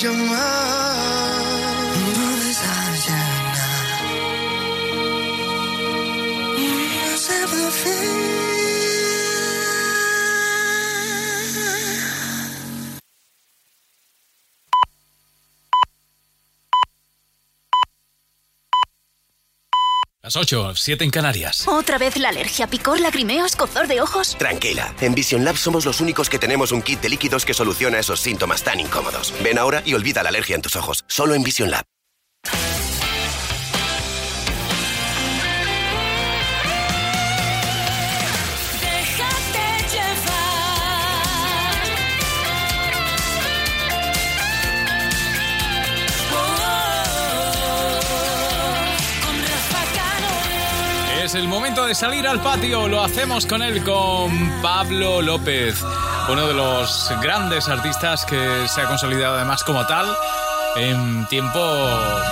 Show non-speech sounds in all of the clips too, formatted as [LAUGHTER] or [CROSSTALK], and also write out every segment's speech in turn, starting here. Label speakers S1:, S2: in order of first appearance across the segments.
S1: sin llamar.
S2: Las 8, 7 en Canarias.
S3: ¿Otra vez la alergia, picor, lagrimeo, escozor de ojos?
S4: Tranquila, en Vision Lab somos los únicos que tenemos un kit de líquidos que soluciona esos síntomas tan incómodos. Ven ahora y olvida la alergia en tus ojos. Solo en Vision Lab.
S2: Es el momento de salir al patio. Lo hacemos con él, con Pablo López, uno de los grandes artistas que se ha consolidado además como tal en tiempo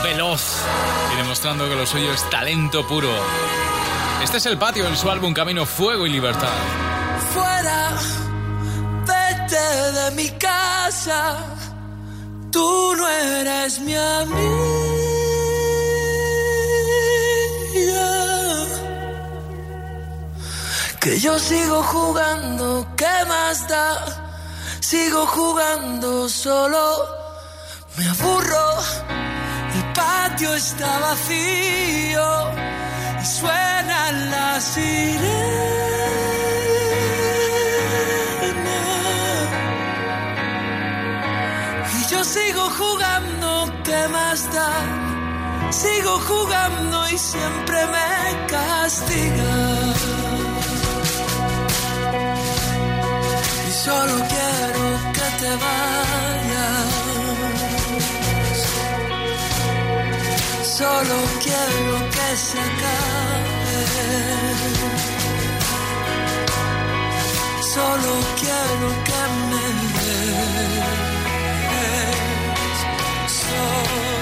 S2: veloz y demostrando que lo suyo es talento puro. Este es el patio en su álbum Camino, Fuego y Libertad.
S1: Fuera, vete de mi casa, tú no eres mi amigo. Que yo sigo jugando, ¿qué más da? Sigo jugando solo, me aburro, el patio está vacío y suena la sirena. Y yo sigo jugando, ¿qué más da? Sigo jugando y siempre me castiga. Solo quiero que te vayas. Solo quiero que se acabe. Solo quiero que me des. Solo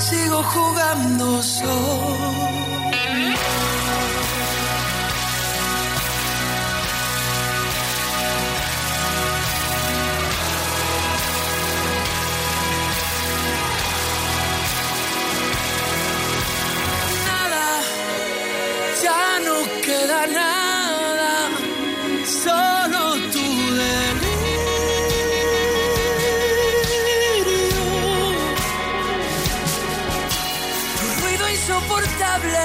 S1: Sigo jugando solo.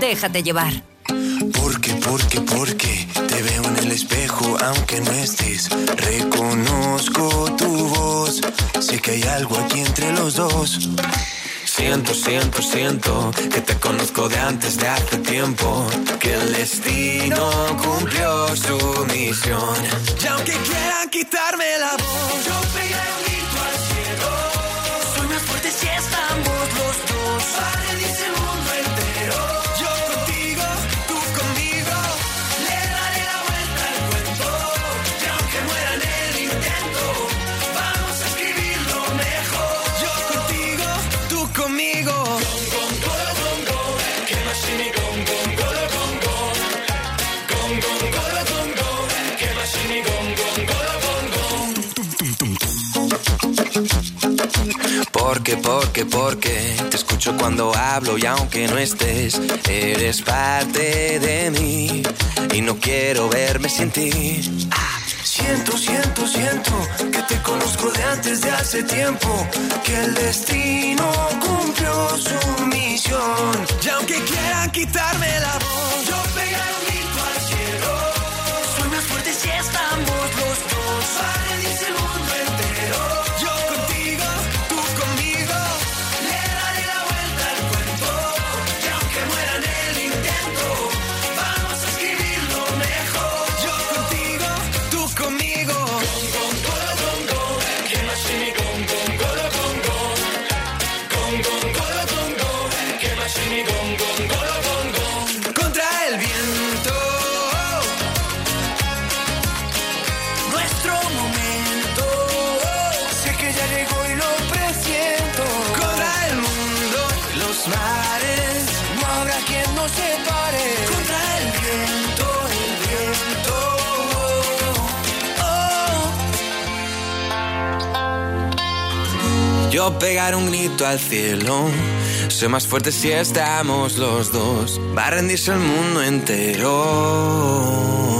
S5: Déjate llevar.
S6: Porque, porque, porque te veo en el espejo aunque no estés. Reconozco tu voz, sé que hay algo aquí entre los dos. Siento, siento, siento que te conozco de antes de hace tiempo. Que el destino cumplió su misión. Y aunque quieran quitarme la voz, yo pegué Porque, porque, porque te escucho cuando hablo y aunque no estés, eres parte de mí y no quiero verme sin ti. Siento, siento, siento que te conozco de antes de hace tiempo, que el destino cumplió su misión. Y aunque quieran quitarme la voz, yo pegaré un grito al cielo. Soy más fuerte si estamos los dos. Contra el viento, el viento. Oh. Yo pegar un grito al cielo. Soy más fuerte si estamos los dos. Va a rendirse el mundo entero.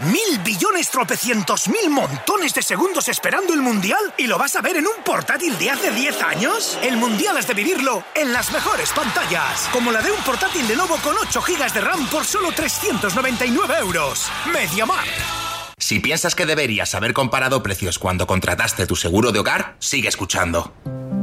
S7: Mil billones tropecientos mil montones de segundos esperando el Mundial y lo vas a ver en un portátil de hace 10 años. El Mundial has de vivirlo en las mejores pantallas, como la de un portátil de nuevo con 8 GB de RAM por solo 399 euros. MediaMarkt.
S8: Si piensas que deberías haber comparado precios cuando contrataste tu seguro de hogar, sigue escuchando.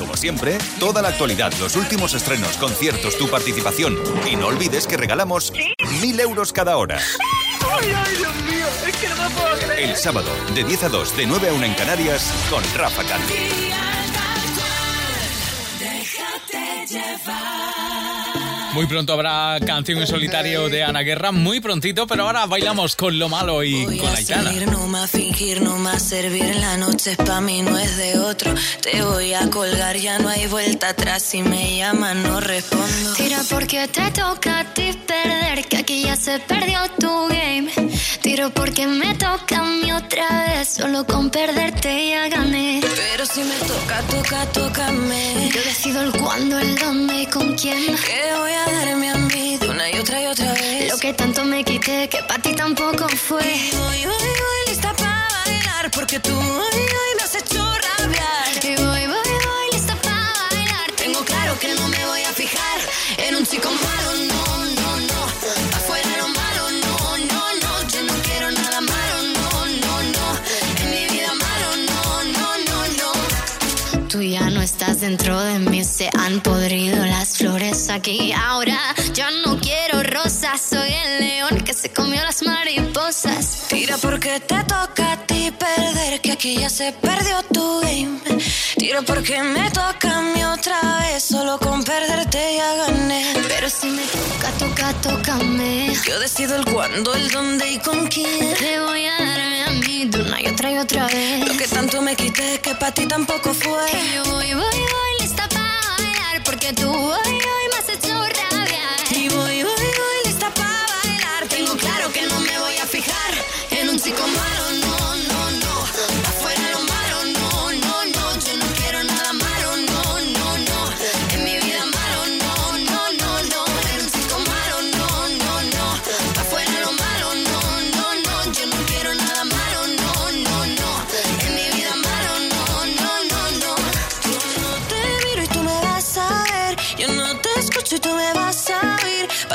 S9: como siempre, toda la actualidad, los últimos estrenos, conciertos, tu participación. Y no olvides que regalamos mil euros cada hora. [LAUGHS]
S10: Ay, ay, Dios mío, es que no me puedo creer.
S9: El sábado, de 10 a 2, de 9 a 1 en Canarias, con Rafa Candy.
S10: Déjate llevar.
S2: Muy pronto habrá canción en solitario de Ana Guerra, muy prontito, pero ahora bailamos con lo malo y
S11: Voy
S2: con
S11: a
S2: Aitana.
S11: seguir, no más fingir, no más servir. La noche es pa' mí, no es de otro. Te voy a colgar, ya no hay vuelta atrás. Si me llaman, no respondo.
S12: Tira porque te toca a ti perder, que aquí ya se perdió tu game. Tiro porque me toca a mí otra vez. Solo con perderte ya gané.
S13: Pero si me toca, toca, tócame.
S12: Yo decido el cuándo, el dónde y con quién.
S13: Que voy a darme a mí de una y otra y otra vez.
S12: Lo que tanto me quité, que para ti tampoco fue.
S13: Y voy, voy, voy lista para bailar. Porque tú hoy, hoy me has hecho
S12: dentro de mí, se han podrido las flores aquí. Ahora yo no quiero rosas, soy el león que se comió las mariposas.
S13: Tira porque te toca que aquí ya se perdió tu game. Tira porque me toca a mí otra vez, solo con perderte ya gané.
S12: Pero si me toca, toca, tócame.
S13: Yo decido el cuándo, el dónde y con quién.
S12: Te voy a darme a mí de una y otra y otra vez.
S13: Lo que tanto me quité, que para ti tampoco fue.
S12: Y yo voy, voy, voy lista para bailar, porque tú hoy, hoy me has hecho rabiar.
S13: Y voy, voy,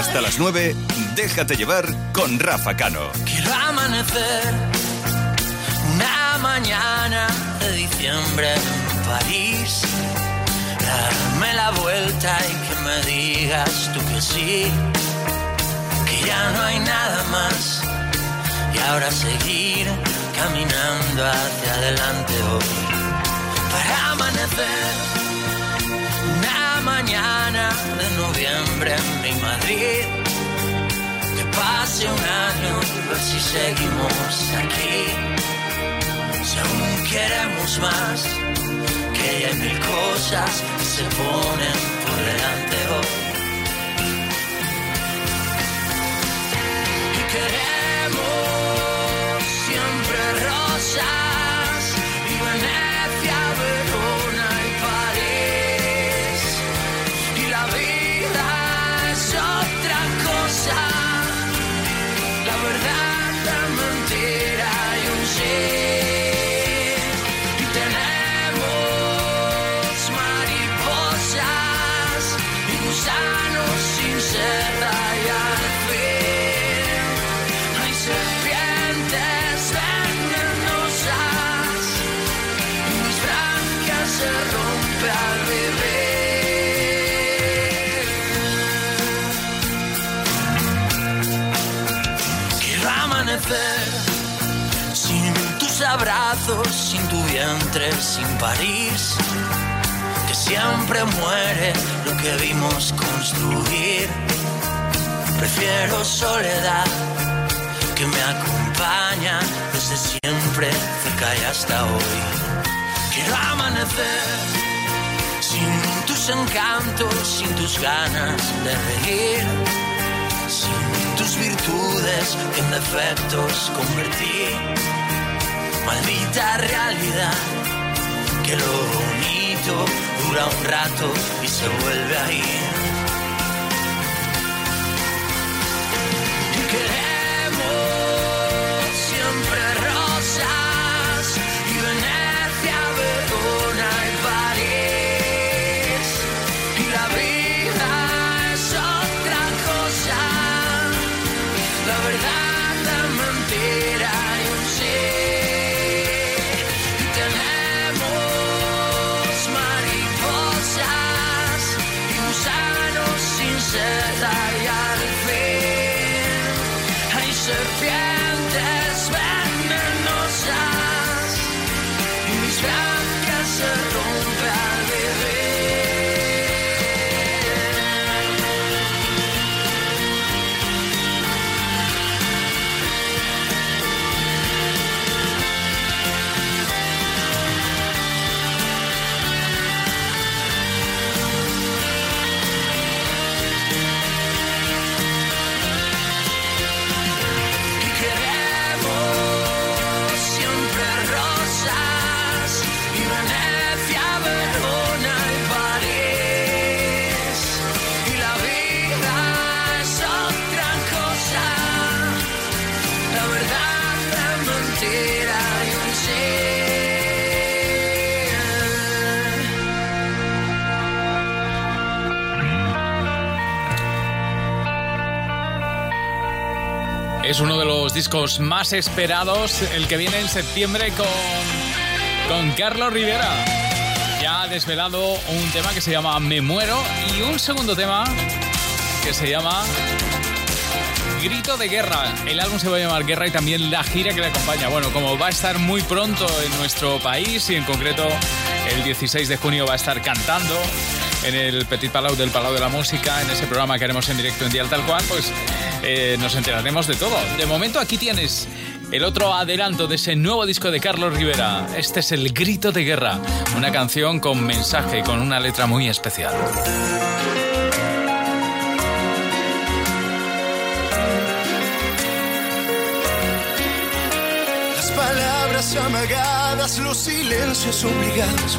S9: Hasta las 9, déjate llevar con Rafa Cano.
S14: Quiero amanecer una mañana de diciembre en París. Darme la vuelta y que me digas tú que sí. Que ya no hay nada más. Y ahora seguir caminando hacia adelante hoy. Para amanecer una mañana de noviembre en Madrid. Que pase un año y ver si seguimos aquí. Si aún queremos más, que hay mil cosas que se ponen por delante hoy. Y queremos sin tu vientre, sin París. Que siempre muere lo que vimos construir. Prefiero soledad que me acompaña desde siempre, cerca y hasta hoy. Quiero amanecer sin tus encantos, sin tus ganas de reír sin tus virtudes que en defectos convertí. Maldita realidad, que lo bonito dura un rato y se vuelve a ir.
S2: Es uno de los discos más esperados, el que viene en septiembre con, con Carlos Rivera. Ya ha desvelado un tema que se llama Me Muero y un segundo tema que se llama Grito de Guerra. El álbum se va a llamar Guerra y también la gira que le acompaña. Bueno, como va a estar muy pronto en nuestro país y en concreto el 16 de junio va a estar cantando en el Petit Palau del Palau de la Música, en ese programa que haremos en directo en Dial Tal Cual, pues eh, nos enteraremos de todo. De momento aquí tienes el otro adelanto de ese nuevo disco de Carlos Rivera. Este es El Grito de Guerra, una canción con mensaje y con una letra muy especial.
S15: Las palabras amagadas, los silencios obligados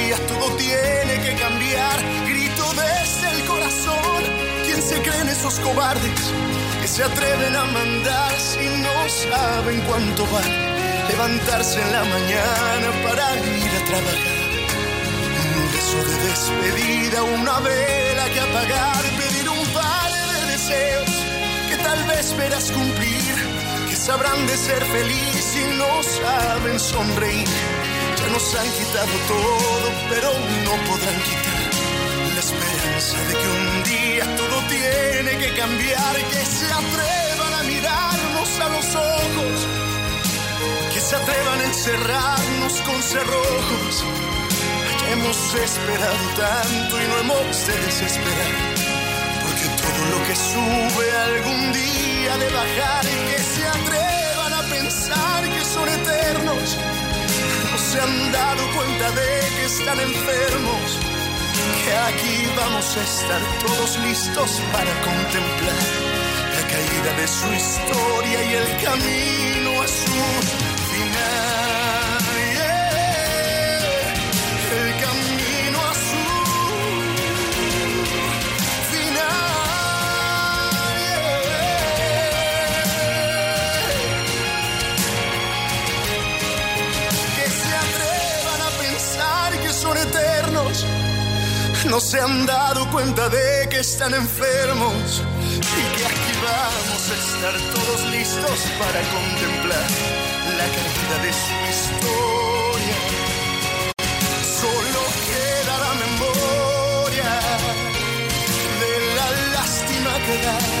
S15: todo tiene que cambiar desde el corazón. ¿Quién se creen esos cobardes que se atreven a mandar si no saben cuánto vale levantarse en la mañana para ir a trabajar? Un beso de despedida, una vela que apagar, pedir un par de deseos que tal vez verás cumplir, que sabrán de ser feliz y no saben sonreír. Ya nos han quitado todo, pero no podrán quitar esperanza de que un día todo tiene que cambiar, que se atrevan a mirarnos a los ojos, que se atrevan a encerrarnos con cerrojos. hemos esperado tanto y no hemos de desesperar, porque todo lo que sube algún día de bajar que se atrevan a pensar que son eternos, no se han dado cuenta de que están enfermos que aquí vamos a estar todos listos para contemplar la caída de su historia y el camino a su final. No se han dado cuenta de que están enfermos y que aquí vamos a estar todos listos para contemplar la caída de su historia. Solo queda la memoria de la lástima que da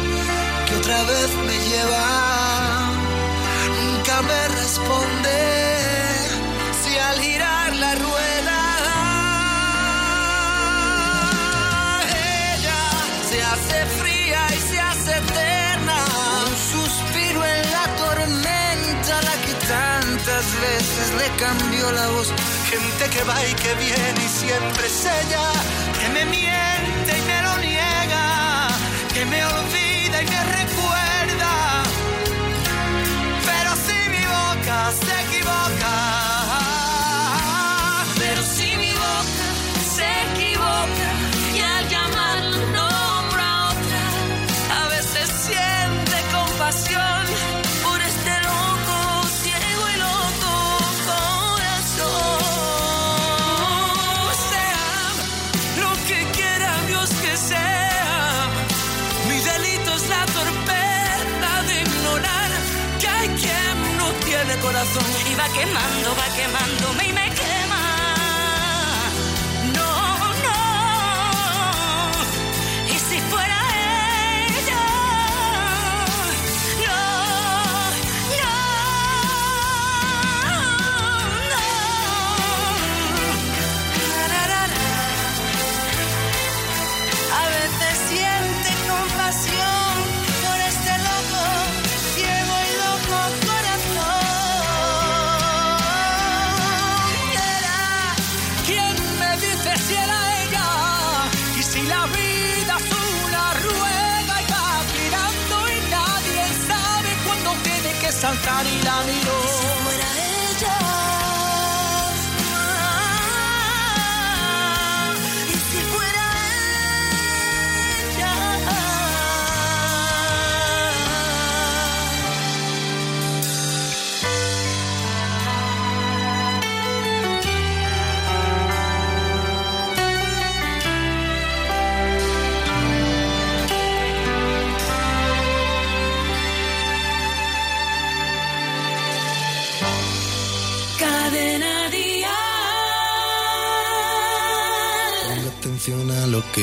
S16: otra vez me lleva. Nunca me responde si al girar la rueda ella se hace fría y se hace eterna. Un suspiro en la tormenta, la que tantas veces le cambió la voz. Gente que va y que viene y siempre es ella que me miente y me recuerda.
S17: Y va quemando, va quemándome y me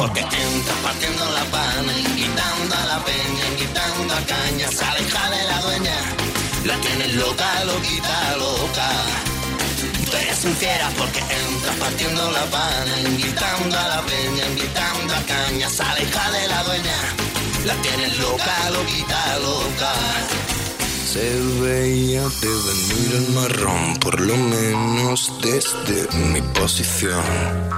S16: Porque entras partiendo la pana, invitando a la peña, invitando a caña, sale hija de la dueña, la tienes loca, loquita, loca. Tú eres un fiera porque entras partiendo la pana, invitando a la peña, invitando a caña, sale hija de la dueña, la tienes loca, loquita, loca. Se veía de venir el marrón, por lo menos desde mi posición.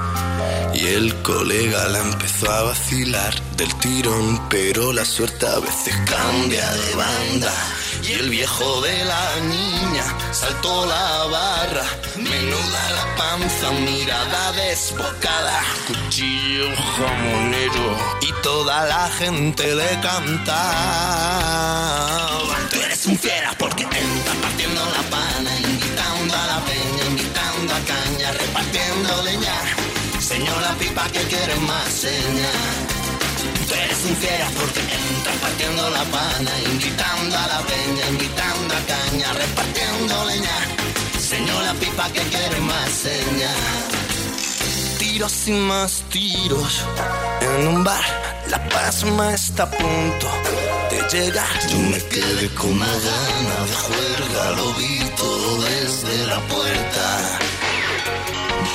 S16: Y el colega la empezó a vacilar del tirón, pero la suerte a veces cambia de banda. Y el viejo de la niña saltó la barra, menuda la panza, mirada desbocada, cuchillo jamonero y toda la gente le cantaba. Tú eres un fiera porque entras partiendo la pana, invitando a la peña, invitando a caña, repartiendo leña la pipa que quiere más señal. Tú eres infiera porque entras partiendo la pana, invitando a la peña, invitando a caña, repartiendo leña.
S18: Señor, la pipa que quiere más señal. Tiros y más tiros en un bar. La pasma está a punto de llegar. Yo me quedé con una gana de juerga, lo vi todo desde la puerta.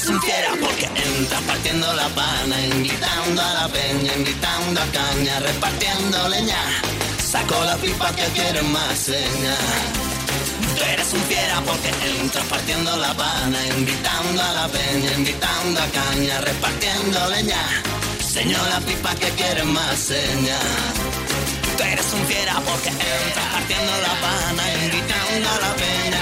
S18: Es un fiera porque entra partiendo la pana, invitando a la peña, invitando a caña, repartiendo leña. Sacó la pipa que quiere más señas. Tú eres un fiera porque entras partiendo la pana, invitando a la peña, invitando a caña, repartiendo leña. Señor la pipa que quiere más señas. Tú eres un fiera porque entras partiendo la pana, invitando a la peña,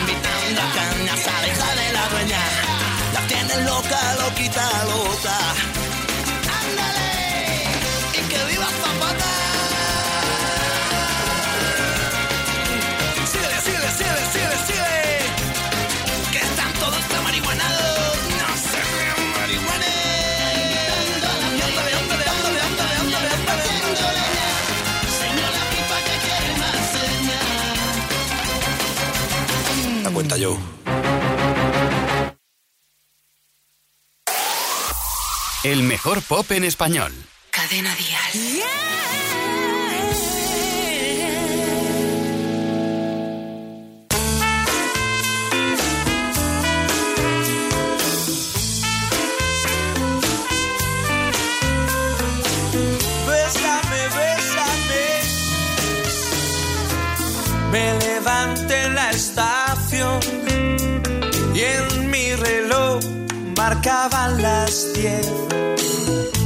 S18: loca, loquita, loca. Ándale, y que viva Zapata. Síguele, síguele, síguele, síguele, síguele. Que están todos de marihuanados. No se vean marihuanes. Ándale, ándale,
S19: El mejor pop en español.
S20: Cadena Dial.
S21: Bésame, bésame. Me levanté en la estación y en mi reloj marcaban las diez.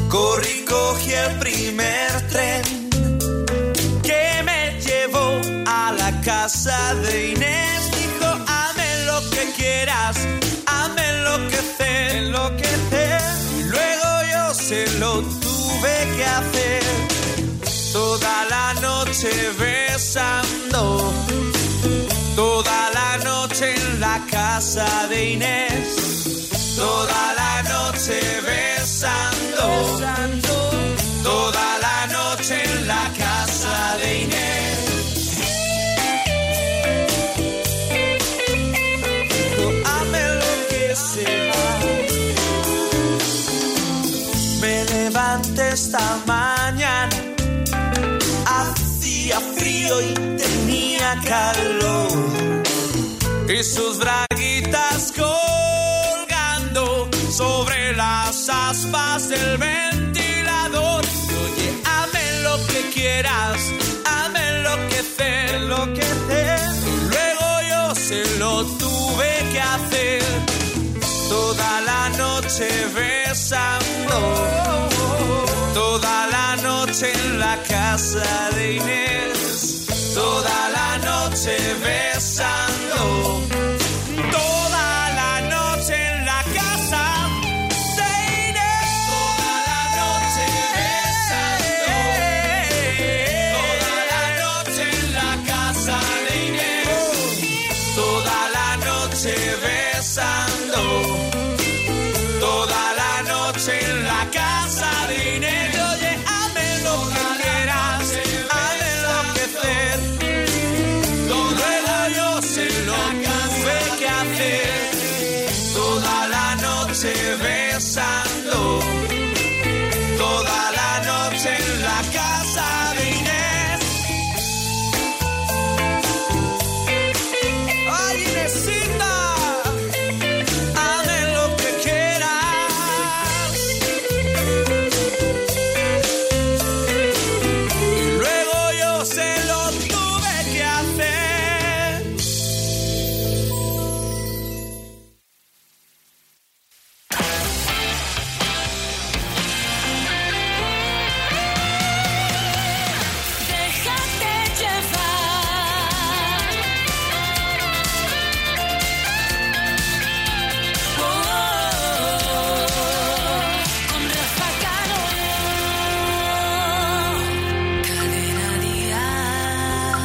S21: Corrí, cogí el primer tren que me llevó a la casa de Inés. Dijo, hazme lo que quieras, hazme enloquecer, enloquecer. Y luego yo se lo tuve que hacer toda la noche besando, toda la noche en la casa de Inés, toda la noche besando, toda la noche en la casa de Inés. Hazme lo que sea. Me levanté esta mañana, hacía frío y tenía calor. Y sus braguitas sobre las aspas del ventilador. Oye, hazme lo que quieras, hazme enloquecer, enloquecer. Y luego yo se lo tuve que hacer toda la noche besando, toda la noche en la casa de Inés, toda la noche besando,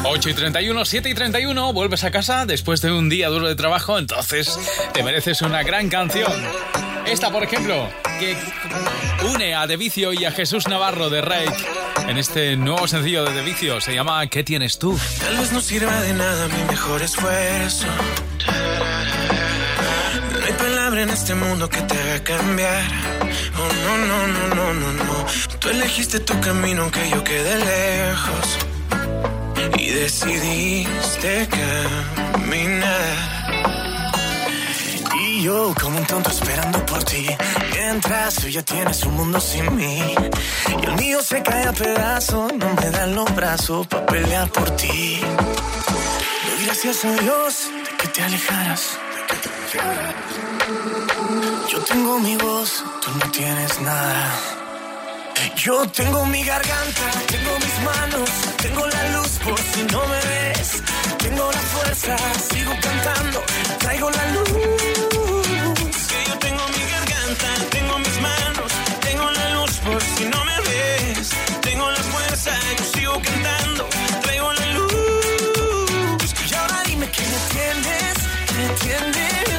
S2: 8 y 31, 7 y 31, vuelves a casa después de un día duro de trabajo, entonces te mereces una gran canción. Esta, por ejemplo, que une a De Vicio y a Jesús Navarro de Rake en este nuevo sencillo de De Vicio. Se llama ¿Qué tienes tú?
S6: Tal vez no sirva de nada mi mejor esfuerzo. No hay palabra en este mundo que te haga cambiar. Oh, no, no, no, no, no, no. Tú elegiste tu camino aunque yo quede lejos. Y decidiste caminar. Y yo como un tonto esperando por ti. Mientras tú ya tienes un mundo sin mí. Y el mío se cae a pedazos. No me dan los brazos para pelear por ti. Doy gracias a Dios de que te alejaras. Yo tengo mi voz, tú no tienes nada. Yo tengo mi garganta, tengo mis manos, tengo la luz por si no me ves. Tengo la fuerza, sigo cantando, traigo la luz. Que yo tengo mi garganta, tengo mis manos, tengo la luz por si no me ves. Tengo la fuerza, yo sigo cantando, traigo la luz. Y ahora dime que me entiendes, me entiendes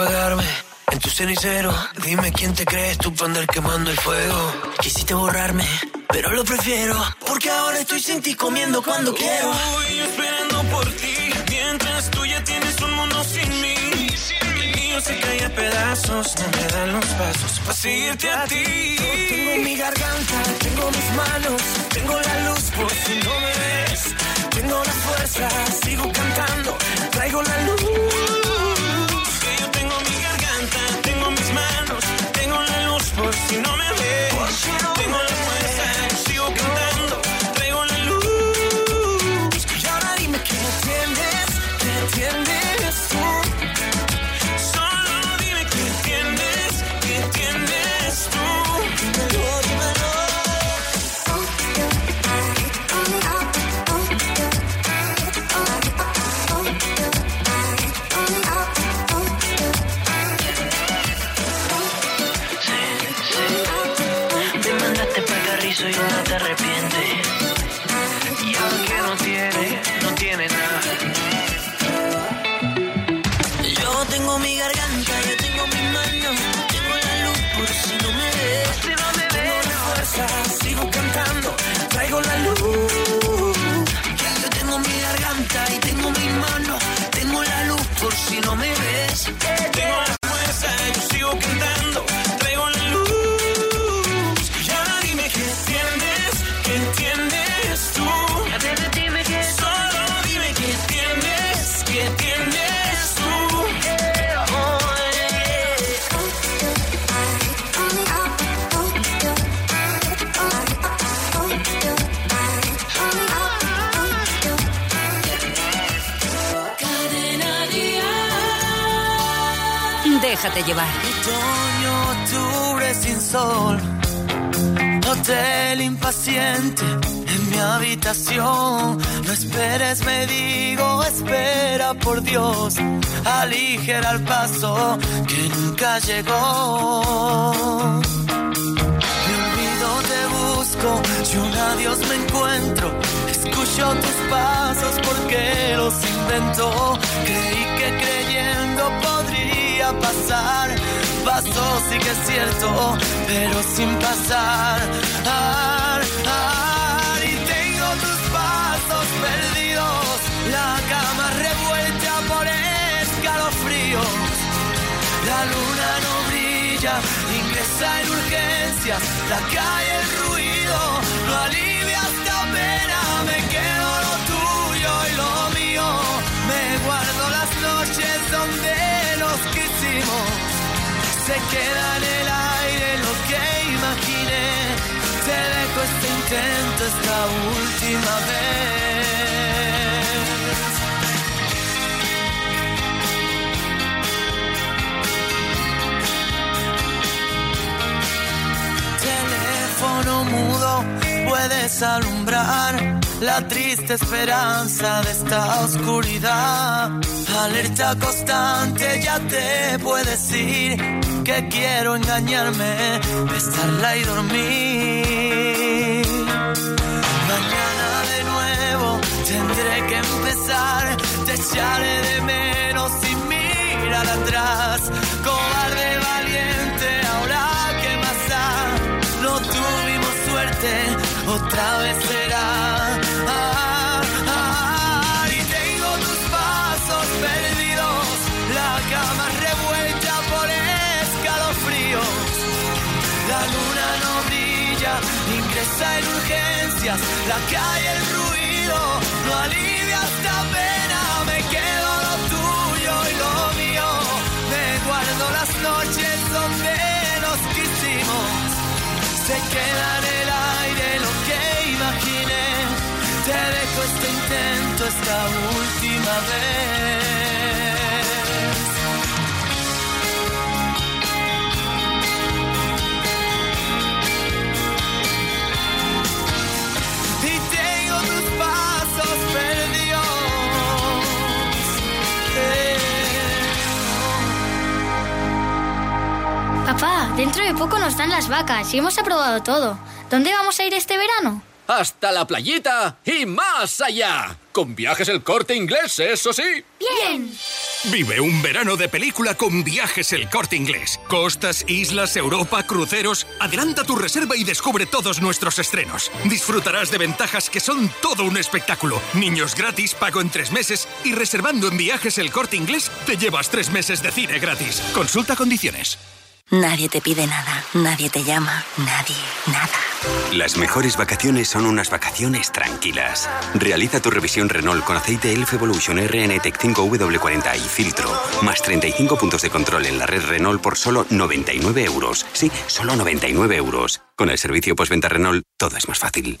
S6: apagarme en tu cenicero. Dime quién te crees tú para andar quemando el fuego. Quisiste borrarme, pero lo prefiero. Porque ahora estoy sin ti comiendo cuando quiero. Estoy esperando por ti. Mientras tú ya tienes un mundo sin mí. El mío se cae a pedazos. No me dan los pasos para seguirte a ti. Yo tengo mi garganta, tengo mis manos. Tengo la luz por si no me ves. Tengo la fuerza, sigo cantando. Traigo la luz. Si no me. Te arrepientes.
S20: Déjate llevar.
S6: Otoño, octubre sin sol. Hotel impaciente en mi habitación. No esperes, me digo, espera por Dios. Aligera el paso que nunca llegó. Me olvido, te busco, si un adiós me encuentro. Escucho tus pasos porque los invento. Creí que creyendo pasar. Pasó, sí que es cierto, pero sin pasar. Y tengo tus pasos perdidos. La cama revuelta por escalofríos. La luna no brilla, ingresa en urgencias, la calle el ruido, no alivia esta pena, me quedo lo tuyo y lo mío, me guardo noches donde nos quisimos, se queda en el aire lo que imaginé, te dejo este intento esta última vez. teléfono mudo puedes alumbrar
S21: la triste esperanza de esta oscuridad. Alerta constante, ya te puedes ir, que quiero engañarme, besarla y dormir. Mañana de nuevo tendré que empezar, te echaré de menos sin mirar atrás. Cobarde valiente, ahora que más da, no tuvimos suerte, otra vez será. Ingresa en urgencias, la calle el ruido no alivia esta pena, me quedo lo tuyo y lo mío, me guardo las noches donde nos quisimos, se queda en el aire lo que imaginé, te dejo este intento esta última vez.
S22: Papá, dentro de poco nos dan las vacas y hemos aprobado todo. ¿Dónde vamos a ir este verano?
S23: Hasta la playita y más allá. Con viajes el corte inglés, eso sí.
S22: Bien.
S7: Vive un verano de película con viajes el corte inglés. Costas, islas, Europa, cruceros. Adelanta tu reserva y descubre todos nuestros estrenos. Disfrutarás de ventajas que son todo un espectáculo. Niños gratis, pago en tres meses y reservando en viajes el corte inglés te llevas tres meses de cine gratis. Consulta condiciones.
S24: Nadie te pide nada, nadie te llama, nadie, nada.
S25: Las mejores vacaciones son unas vacaciones tranquilas. Realiza tu revisión Renault con aceite Elf Evolution RN Tech 5W40 y filtro. Más 35 puntos de control en la red Renault por solo 99 euros. Sí, solo 99 euros. Con el servicio postventa Renault, todo es más fácil.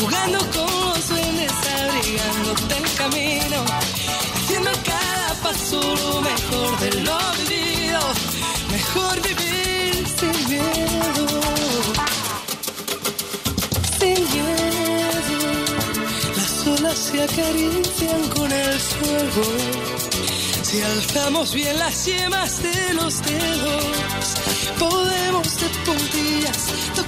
S1: Jugando con los duendes, abrigándote el camino. Haciendo cada paso lo mejor de lo vivido, mejor vivir sin miedo, sin miedo. Las olas se acarician con el fuego, si alzamos bien las yemas de los dedos, podemos de puntillas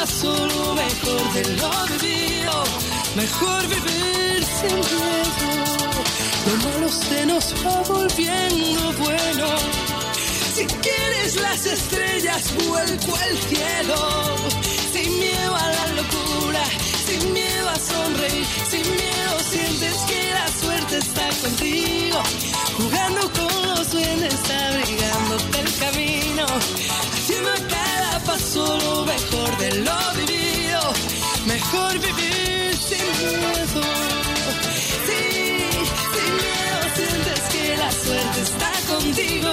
S1: cada paso lo mejor de lo vivido, mejor vivir sin miedo. Lo malo se nos va volviendo bueno. Si quieres las estrellas, vuelco al cielo. Sin miedo a la locura, sin miedo a sonreír, sin miedo sientes que la suerte está contigo. Jugando con los duendes, abrigándote el camino. Haciendo vivido, mejor vivir sin miedo. Sí, sin miedo sientes que la suerte está contigo,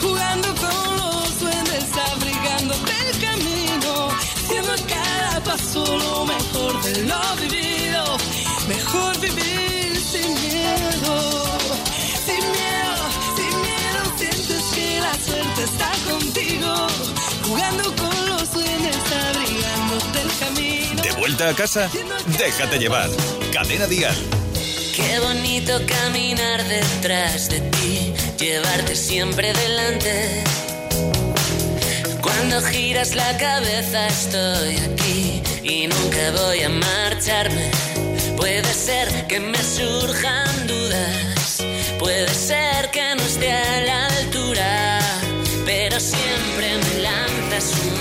S1: jugando con los duendes, abrigándote el camino, siendo cada paso lo mejor
S9: de lo vivido. A casa? Déjate llevar. Cadena Dial.
S26: Qué bonito caminar detrás de ti, llevarte siempre delante. Cuando giras la cabeza estoy aquí y nunca voy a marcharme. Puede ser que me surjan dudas, puede ser que no esté a la altura, pero siempre me lanzas un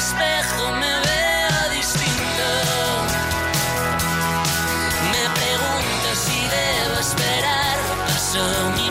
S26: espejo me veo distinto. Me pregunto si debo esperar pasó mi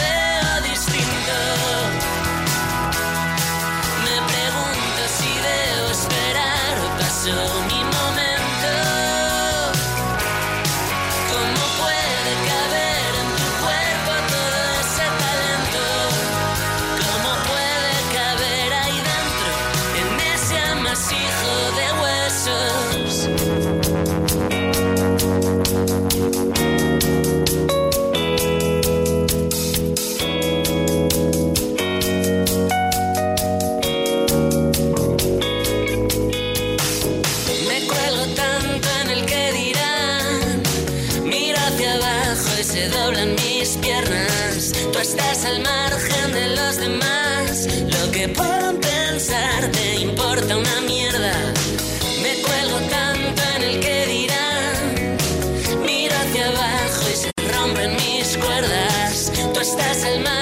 S2: alma.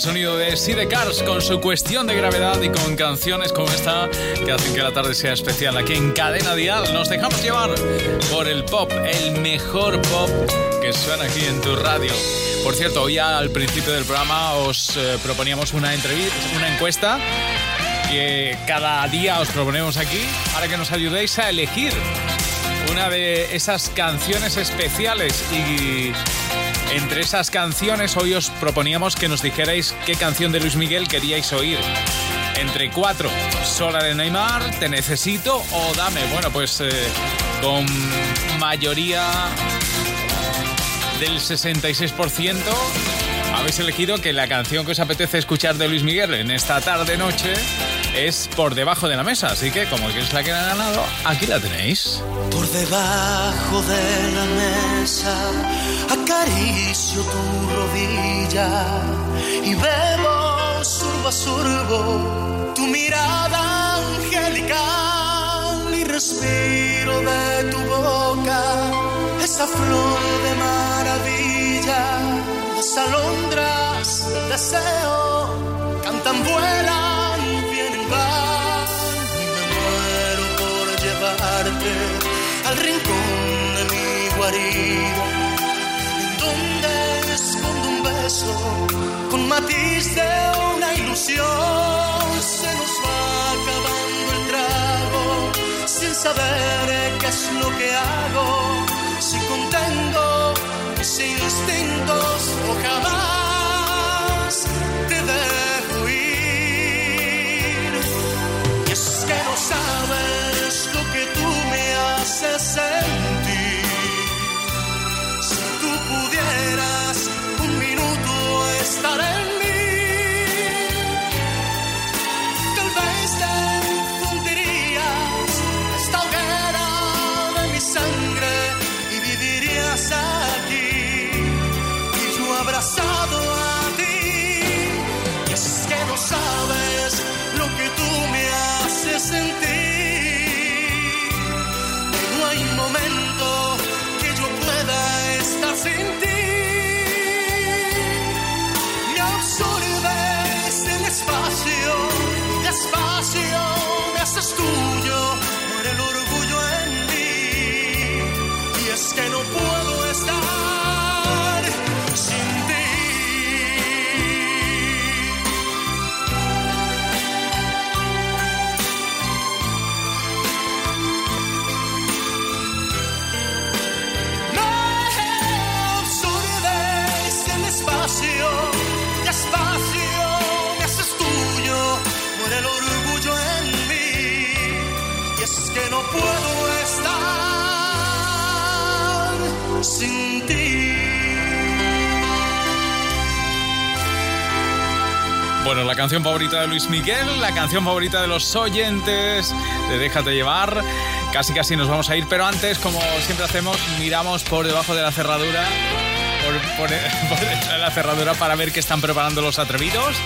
S2: Sonido de Side Cars con su cuestión de gravedad y con canciones como esta que hacen que la tarde sea especial. Aquí en Cadena Dial nos dejamos llevar por el pop, el mejor pop que suena aquí en tu radio. Por cierto, hoy al principio del programa os eh, proponíamos una entrevista, una encuesta que cada día os proponemos aquí para que nos ayudéis a elegir una de esas canciones especiales y entre esas canciones hoy os proponíamos que nos dijerais qué canción de Luis Miguel queríais oír. Entre cuatro, Sola de Neymar, Te Necesito o Dame. Bueno, pues eh, con mayoría del 66% habéis elegido que la canción que os apetece escuchar de Luis Miguel en esta tarde-noche es Por Debajo de la Mesa. Así que, como que es la que ha ganado, aquí la tenéis.
S6: Por debajo de la mesa acaricio tu rodilla y bebo surbo a surbo tu mirada angelical y respiro de tu boca esa flor de maravilla,
S27: Dos alondras deseo cantan, vuelan, van. Y me muero por llevarte al rincón de mi guarida, donde escondo un beso con matiz de una ilusión. Se nos va acabando el trago sin saber qué es lo que hago, si contengo mis instintos o jamás te dejo no sabes lo que tú me haces sentir. Si tú pudieras un minuto estar en
S2: canción favorita de Luis Miguel, la canción favorita de los oyentes de Déjate llevar. Casi casi nos vamos a ir, pero antes, como siempre hacemos, miramos por debajo de la cerradura, por, [LAUGHS] la cerradura para ver qué están preparando los atrevidos.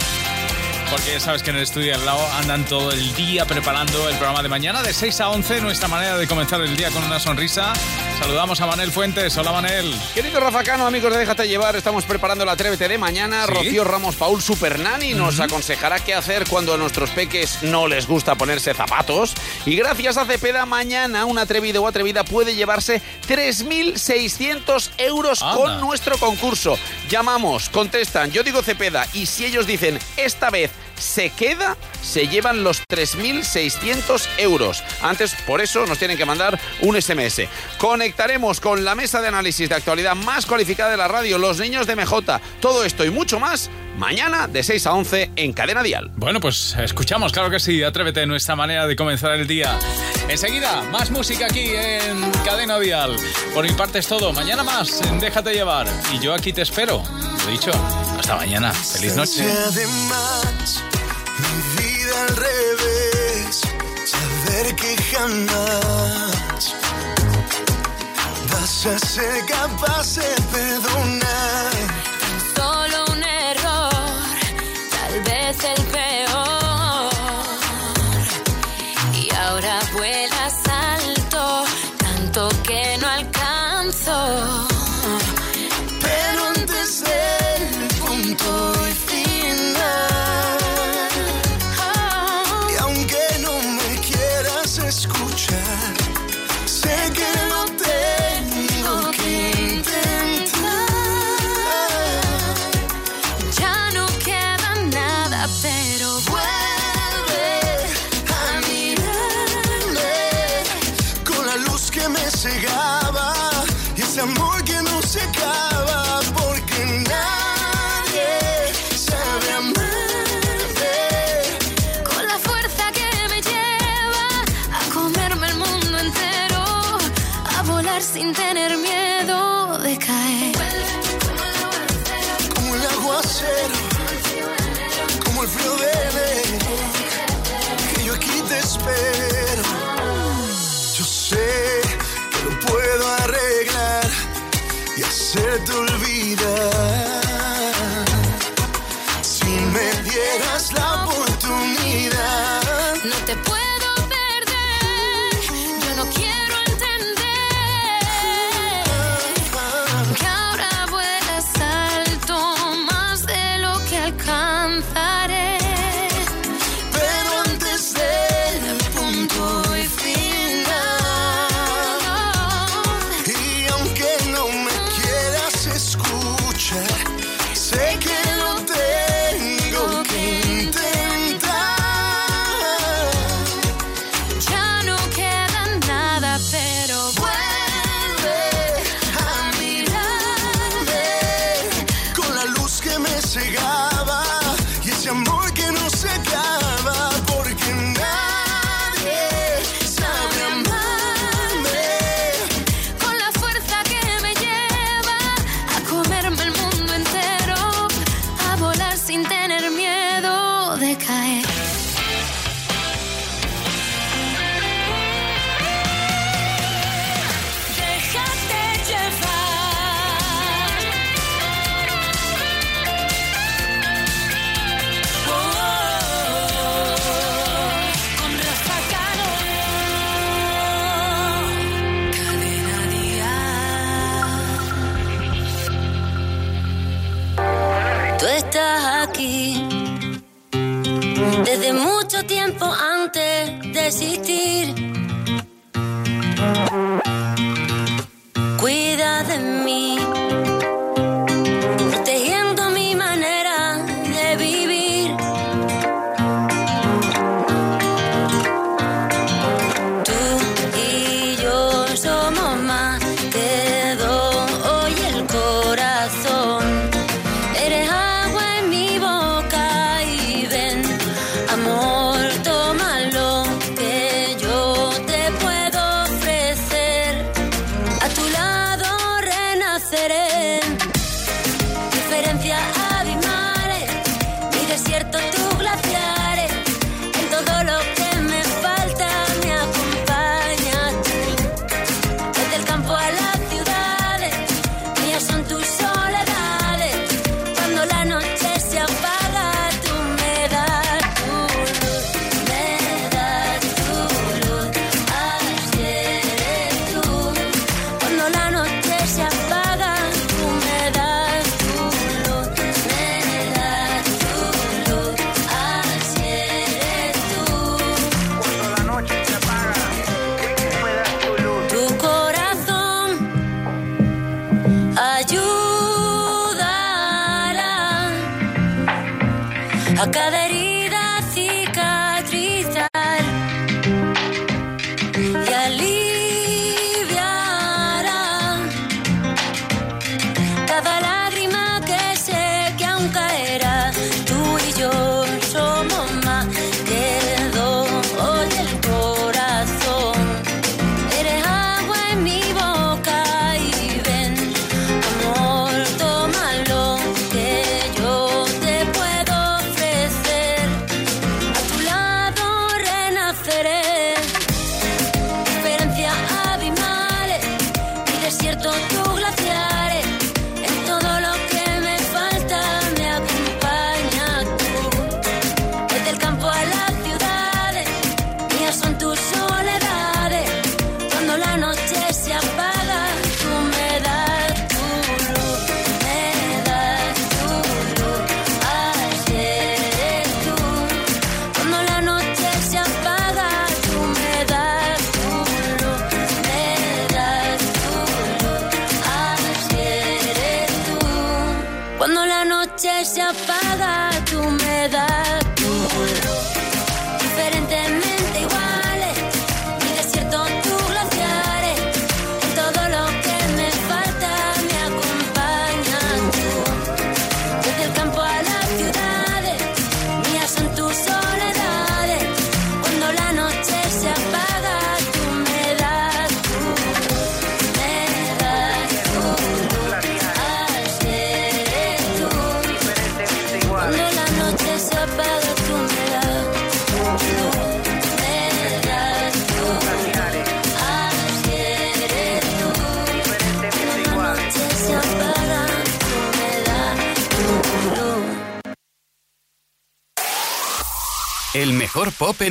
S2: Porque ya sabes que en el estudio al lado andan todo el día preparando el programa de mañana de 6 a 11, nuestra manera de comenzar el día con una sonrisa. Saludamos a Manel Fuentes. Hola Manel.
S28: Querido Rafa Cano, amigos de Déjate Llevar, estamos preparando la Atrévete de mañana.
S2: ¿Sí?
S28: Rocío Ramos Paul Supernani nos aconsejará qué hacer cuando a nuestros peques no les gusta ponerse zapatos. Y gracias a Cepeda, mañana un atrevido o atrevida puede llevarse 3.600 euros con nuestro concurso. Llamamos, contestan, yo digo Cepeda, y si ellos dicen esta vez se queda, se llevan los 3.600 euros. Antes, por eso, nos tienen que mandar un SMS. Conectaremos con la mesa de análisis de actualidad más cualificada de la radio, los niños de MJ. Todo esto y mucho más, mañana de 6 a 11 en Cadena Dial.
S2: Bueno, pues escuchamos, claro que sí, atrévete, nuestra manera de comenzar el día. Enseguida, más música aquí en Cadena Dial. Por mi parte es todo, mañana más en Déjate llevar. Y yo aquí te espero. Lo dicho, hasta mañana. Feliz noche.
S27: Además, mi vida al revés, saber que jamás vas a ser capaz de perdonar.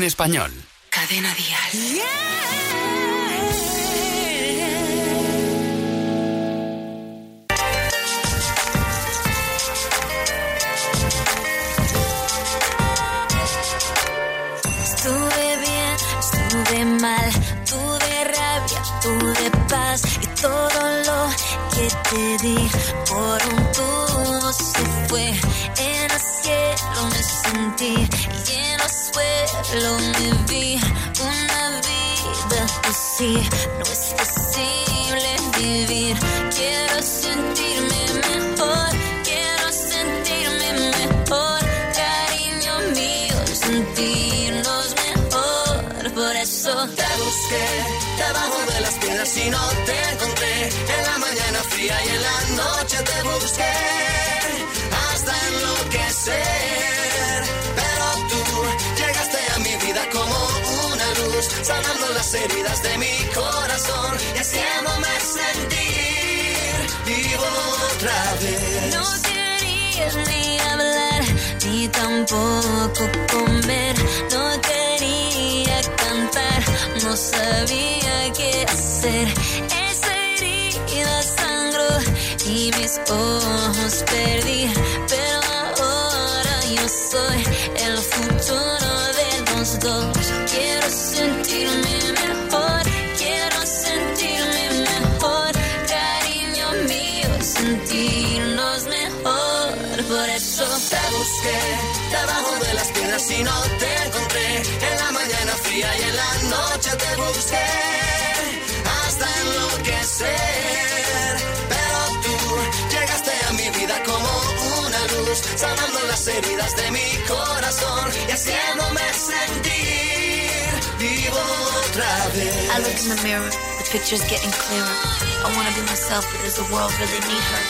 S29: español.
S30: Cadena Díaz. Yeah.
S26: Estuve bien, estuve mal, tuve rabia, tuve paz y todo lo que te di por un tubo se fue. En el cielo me sentí solo me vi una vida así. No es posible vivir. Quiero sentirme mejor. Quiero sentirme mejor. Cariño mío, sentirnos mejor. Por eso
S18: te busqué debajo de las piedras y no te encontré. En la mañana fría y en la noche sanando las heridas de mi corazón y haciéndome sentir vivo otra vez.
S26: No querías ni hablar, ni tampoco comer, no quería cantar, no sabía qué hacer. Esa herida sangró y mis ojos perdí, pero ahora yo soy el futuro de
S18: los dos debajo de las piedras y no te encontré. En la mañana fría y en la noche te busqué. Hasta enloquecer. Pero tú llegaste a mi vida como una luz, sanando las heridas de mi corazón y haciéndome sentir vivo otra vez.
S13: I look in the mirror, the picture's getting clearer. I wanna be myself, but does the world really need her?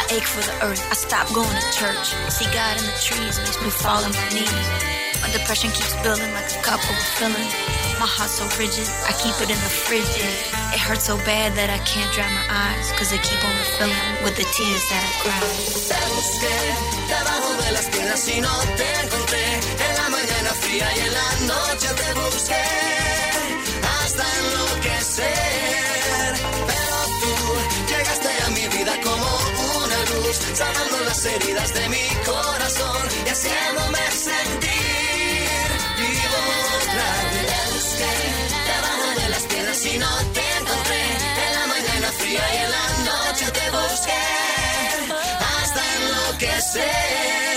S13: I ache for the earth, I stop going to church. See God in the trees makes me fall on my knees. My depression keeps building like a cup overfilling. My heart's so rigid, I keep it in the fridge. It hurts so bad that I can't dry my eyes, cause they keep on refilling with the tears that I cry.
S18: Te busqué debajo de las piedras y no te encontré. La y en la noche te busqué hasta enloquecer. Pero tú llegaste a mi vida como una luz, sanando las heridas de mi corazón y haciéndome sentir vivo. Te busqué debajo de las piedras y no te encontré. En la mañana fría y en la noche te busqué hasta enloquecer.